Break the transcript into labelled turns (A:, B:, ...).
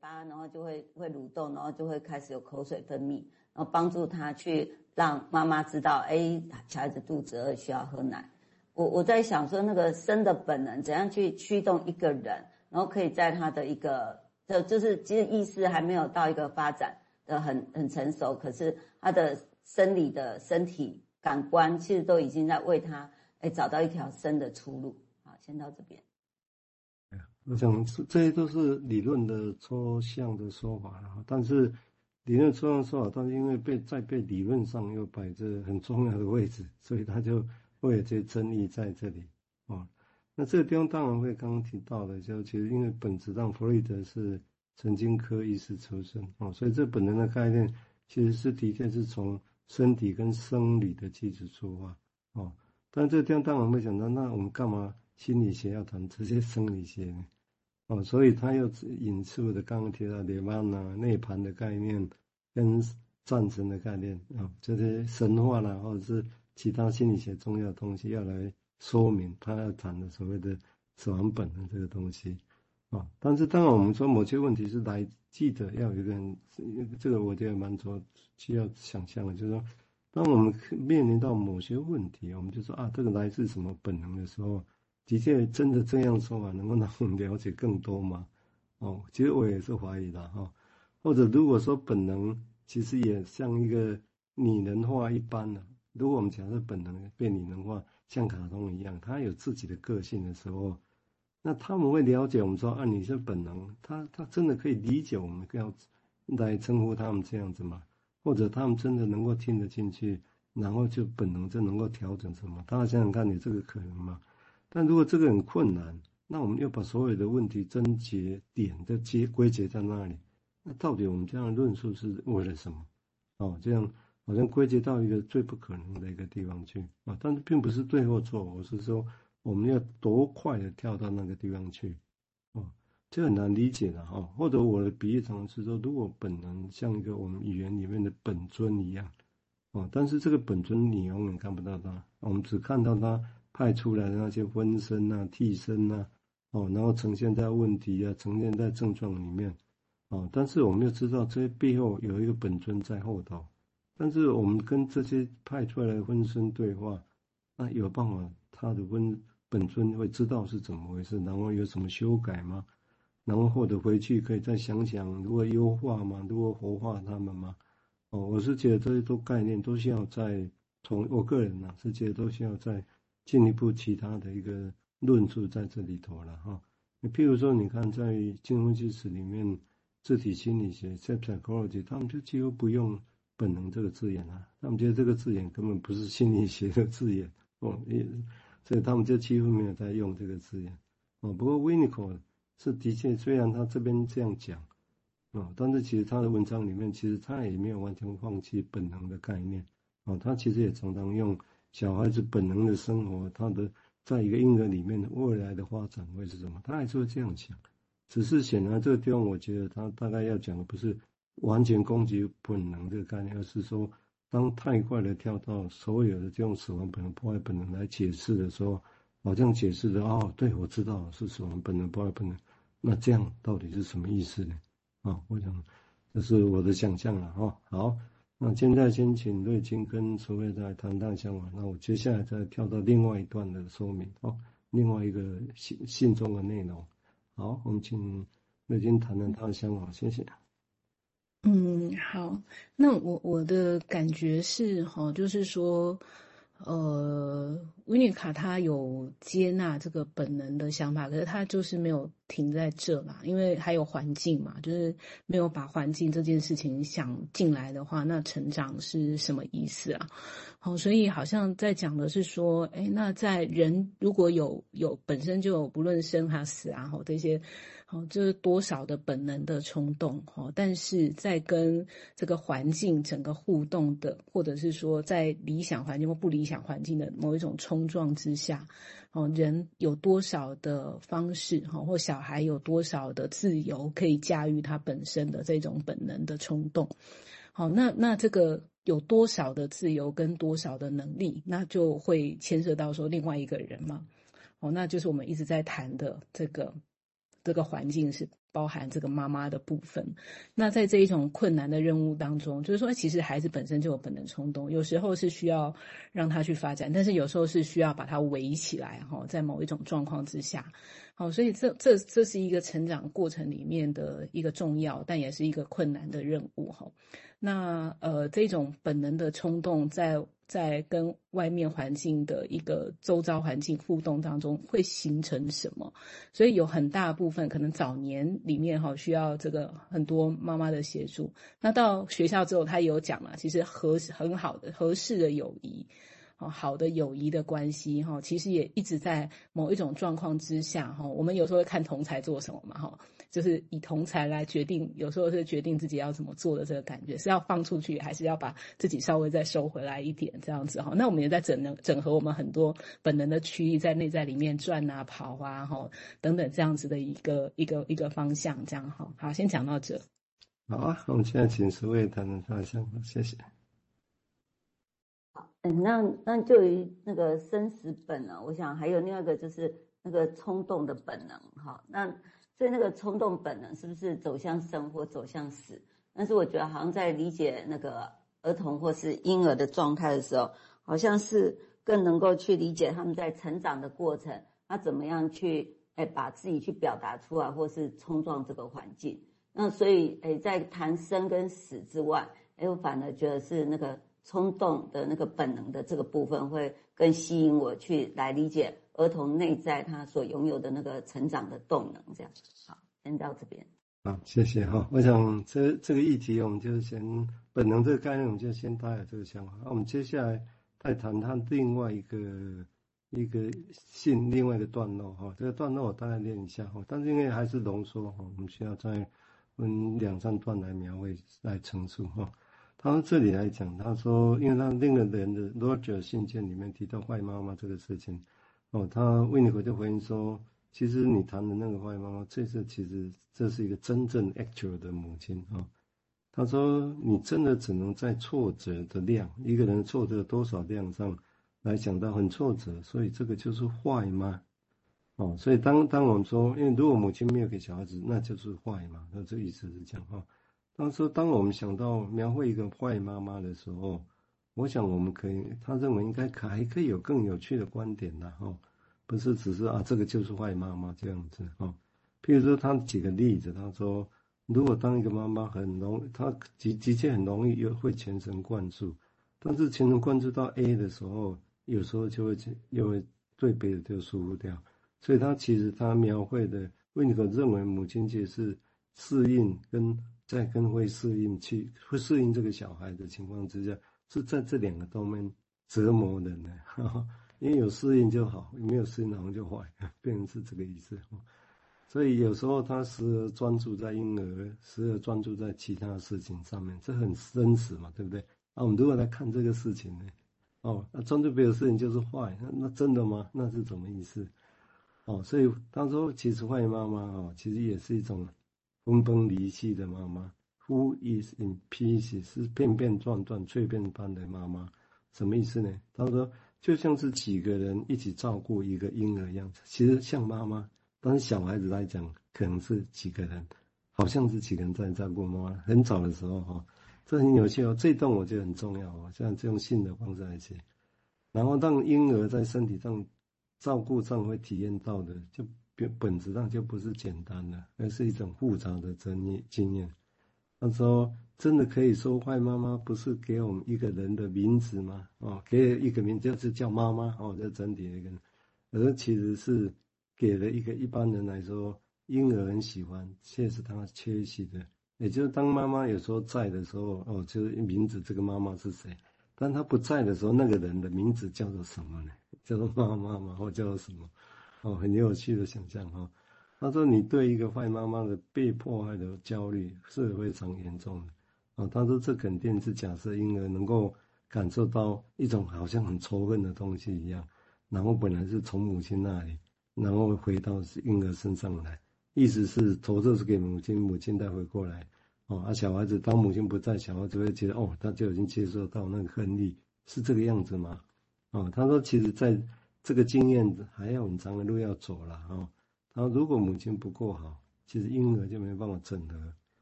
A: 巴，然后就会会蠕动，然后就会开始有口水分泌，然后帮助他去让妈妈知道，哎，小孩子肚子饿需要喝奶。我我在想说，那个生的本能怎样去驱动一个人，然后可以在他的一个，就就是其实意识还没有到一个发展的很很成熟，可是他的生理的身体感官其实都已经在为他哎找到一条生的出路。好，先到这边。
B: 我想这这些都是理论的抽象的说法，但是理论抽象说法，但是因为被在被理论上又摆着很重要的位置，所以他就。会有这些争议在这里啊，那这个地方当然会刚刚提到的，就其实因为本质上弗洛伊德是神经科医师出身啊，所以这本能的概念其实是的确是从身体跟生理的基础出发啊。但这个地方当然会想到，那我们干嘛心理学要谈这些生理学呢？哦，所以他又引出的刚刚提到涅槃呐、涅槃的概念跟战神的概念啊，这些神话啦，或者是。其他心理学重要的东西要来说明他要谈的所谓的死亡本能这个东西啊，但是当我们说某些问题是来记得要有一个人，这个我觉得蛮多需要想象的，就是说，当我们面临到某些问题，我们就说啊，这个来自什么本能的时候，的确真的这样说法能够让我们了解更多吗？哦，其实我也是怀疑的哈，或者如果说本能其实也像一个拟人化一般的。如果我们假设本能被拟人化，像卡通一样，他有自己的个性的时候，那他们会了解我们说啊，你是本能，他他真的可以理解我们要来称呼他们这样子吗？或者他们真的能够听得进去，然后就本能就能够调整什么？大家想想看，你这个可能吗？但如果这个很困难，那我们要把所有的问题症结点的结归结在那里，那到底我们这样论述是为了什么？哦，这样。好像归结到一个最不可能的一个地方去啊，但是并不是对或错，我是说我们要多快的跳到那个地方去，哦，这很难理解的哈。或者我的比喻常常是说，如果本能像一个我们语言里面的本尊一样，哦，但是这个本尊你永远看不到它，我们只看到它派出来的那些分身呐、替身呐，哦，然后呈现在问题啊，呈现在症状里面，哦，但是我们要知道这些背后有一个本尊在后头。但是我们跟这些派出来的分身对话，那有办法他的分本尊会知道是怎么回事，然后有什么修改吗？然后或者回去可以再想想如何优化吗？如何活化他们吗？哦，我是觉得这些都概念都需要在从我个人呢、啊、是觉得都需要在进一步其他的一个论述在这里头了哈。你譬如说，你看在金融知识里面，自体心理学 psychology，他们就几乎不用。本能这个字眼啊，他们觉得这个字眼根本不是心理学的字眼哦，也所以他们就几乎没有在用这个字眼哦。不过维尼口是的确，虽然他这边这样讲哦，但是其实他的文章里面其实他也没有完全放弃本能的概念哦，他其实也常常用小孩子本能的生活，他的在一个婴儿里面的未来的发展会是什么，他还是会这样想。只是显然这个地方，我觉得他大概要讲的不是。完全攻击本能这个概念，而是说，当太快的跳到所有的这种死亡本能、破坏本能来解释的时候，好像解释的哦，对，我知道是死亡本能、破坏本能，那这样到底是什么意思呢？啊、我想这是我的想象了哈。好，那现在先请瑞金跟楚慧再谈谈想法，那我接下来再跳到另外一段的说明哦，另外一个信信中的内容。好，我们请瑞金谈谈他的想法，谢谢。
C: 嗯，好，那我我的感觉是哈，就是说，呃，维尼卡他有接纳这个本能的想法，可是他就是没有停在这嘛，因为还有环境嘛，就是没有把环境这件事情想进来的话，那成长是什么意思啊？好，所以好像在讲的是说，哎，那在人如果有有本身就有不论生还死啊，哈这些。哦，就是多少的本能的冲动，哈，但是在跟这个环境整个互动的，或者是说在理想环境或不理想环境的某一种冲撞之下，哦，人有多少的方式，哈，或小孩有多少的自由可以驾驭他本身的这种本能的冲动，好，那那这个有多少的自由跟多少的能力，那就会牵涉到说另外一个人嘛，哦，那就是我们一直在谈的这个。这个环境是包含这个妈妈的部分。那在这一种困难的任务当中，就是说，其实孩子本身就有本能冲动，有时候是需要让他去发展，但是有时候是需要把他围起来哈，在某一种状况之下。好，所以这这这是一个成长过程里面的一个重要，但也是一个困难的任务哈。那呃，这种本能的冲动在，在跟外面环境的一个周遭环境互动当中，会形成什么？所以有很大部分可能早年里面哈，需要这个很多妈妈的协助。那到学校之后，他也有讲了，其实合适很好的合适的友谊。哦好的友谊的关系哈，其实也一直在某一种状况之下哈。我们有时候会看同侪做什么嘛哈，就是以同侪来决定，有时候是决定自己要怎么做的这个感觉，是要放出去，还是要把自己稍微再收回来一点这样子哈。那我们也在整能整合我们很多本能的区域在内在里面转啊跑啊哈等等这样子的一个一个一个方向这样哈。好，先讲到这。
B: 好啊，我们现在请十位谈谈方向，谢谢。
A: 嗯，那那就于那个生死本能，我想还有另外一个就是那个冲动的本能，哈，那所以那个冲动本能是不是走向生或走向死？但是我觉得好像在理解那个儿童或是婴儿的状态的时候，好像是更能够去理解他们在成长的过程，他怎么样去哎把自己去表达出来，或是冲撞这个环境。那所以哎，在谈生跟死之外，哎，我反而觉得是那个。冲动的那个本能的这个部分，会更吸引我去来理解儿童内在他所拥有的那个成长的动能。这样，好，先到这边。
B: 好，谢谢哈。我想这这个议题，我们就先本能这个概念，我们就先大概这个想法。那我们接下来再谈谈另外一个一个性另外一个段落哈。这个段落我大概念一下哈，但是因为还是浓缩哈，我们需要再分两三段来描绘来陈述哈。他这里来讲，他说，因为他另一个人的 Roger 信件里面提到坏妈妈这个事情，哦，他维尼口就回应说，其实你谈的那个坏妈妈，这是其实这是一个真正 actual 的母亲啊。他说，你真的只能在挫折的量，一个人挫折多少量上来讲到很挫折，所以这个就是坏吗？哦，所以当当我们说，因为如果母亲没有给小孩子，那就是坏嘛，那这意思是这样哈。当时，当我们想到描绘一个坏妈妈的时候，我想我们可以，他认为应该可还可以有更有趣的观点的哈，不是只是啊这个就是坏妈妈这样子哈。譬如说，他举个例子，他说，如果当一个妈妈很容，他的的确很容易又会全神贯注，但是全神贯注到 A 的时候，有时候就会又会对别的就疏忽掉，所以他其实他描绘的，温尼可认为母亲节是适应跟。在跟会适应去会适应这个小孩的情况之下，是在这两个方面折磨人呢，因为有适应就好，没有适应好像就坏，变成是这个意思。所以有时候他时而专注在婴儿，时而专注在其他事情上面，这很真实嘛，对不对？啊，我们如果来看这个事情呢，哦，那专注别的事情就是坏，那那真的吗？那是什么意思？哦，所以他说其实坏妈妈哦，其实也是一种。分崩离析的妈妈，Who is in pieces 是片片段段碎片般的妈妈，什么意思呢？他说就像是几个人一起照顾一个婴儿一样，其实像妈妈，但是小孩子来讲可能是几个人，好像是几个人在照顾妈妈。很早的时候哈，这很有趣哦，这一段我觉得很重要哦，像这种性的方式来写，然后让婴儿在身体上照顾上会体验到的就。本本质上就不是简单的，而是一种复杂的经验经验。他说：“真的可以说，坏妈妈不是给我们一个人的名字吗？哦，给一个名字就是叫妈妈哦，就整体一个人，而其实是给了一个一般人来说，婴儿很喜欢，却是他缺席的。也就是当妈妈有时候在的时候，哦，就是名字这个妈妈是谁？当他不在的时候，那个人的名字叫做什么呢？叫做妈妈吗？或叫做什么？”哦，很有趣的想象哈。他说：“你对一个坏妈妈的被迫害的焦虑是非常严重的。”哦，他说：“这肯定是假设婴儿能够感受到一种好像很仇恨的东西一样，然后本来是从母亲那里，然后回到婴儿身上来，意思是投射是给母亲，母亲带回过来。哦，啊，小孩子当母亲不在，小孩子会觉得哦，他就已经接受到那个恨意，是这个样子吗？哦，他说其实，在。”这个经验还要很长的路要走了啊！然后，如果母亲不够好，其实婴儿就没办法整合。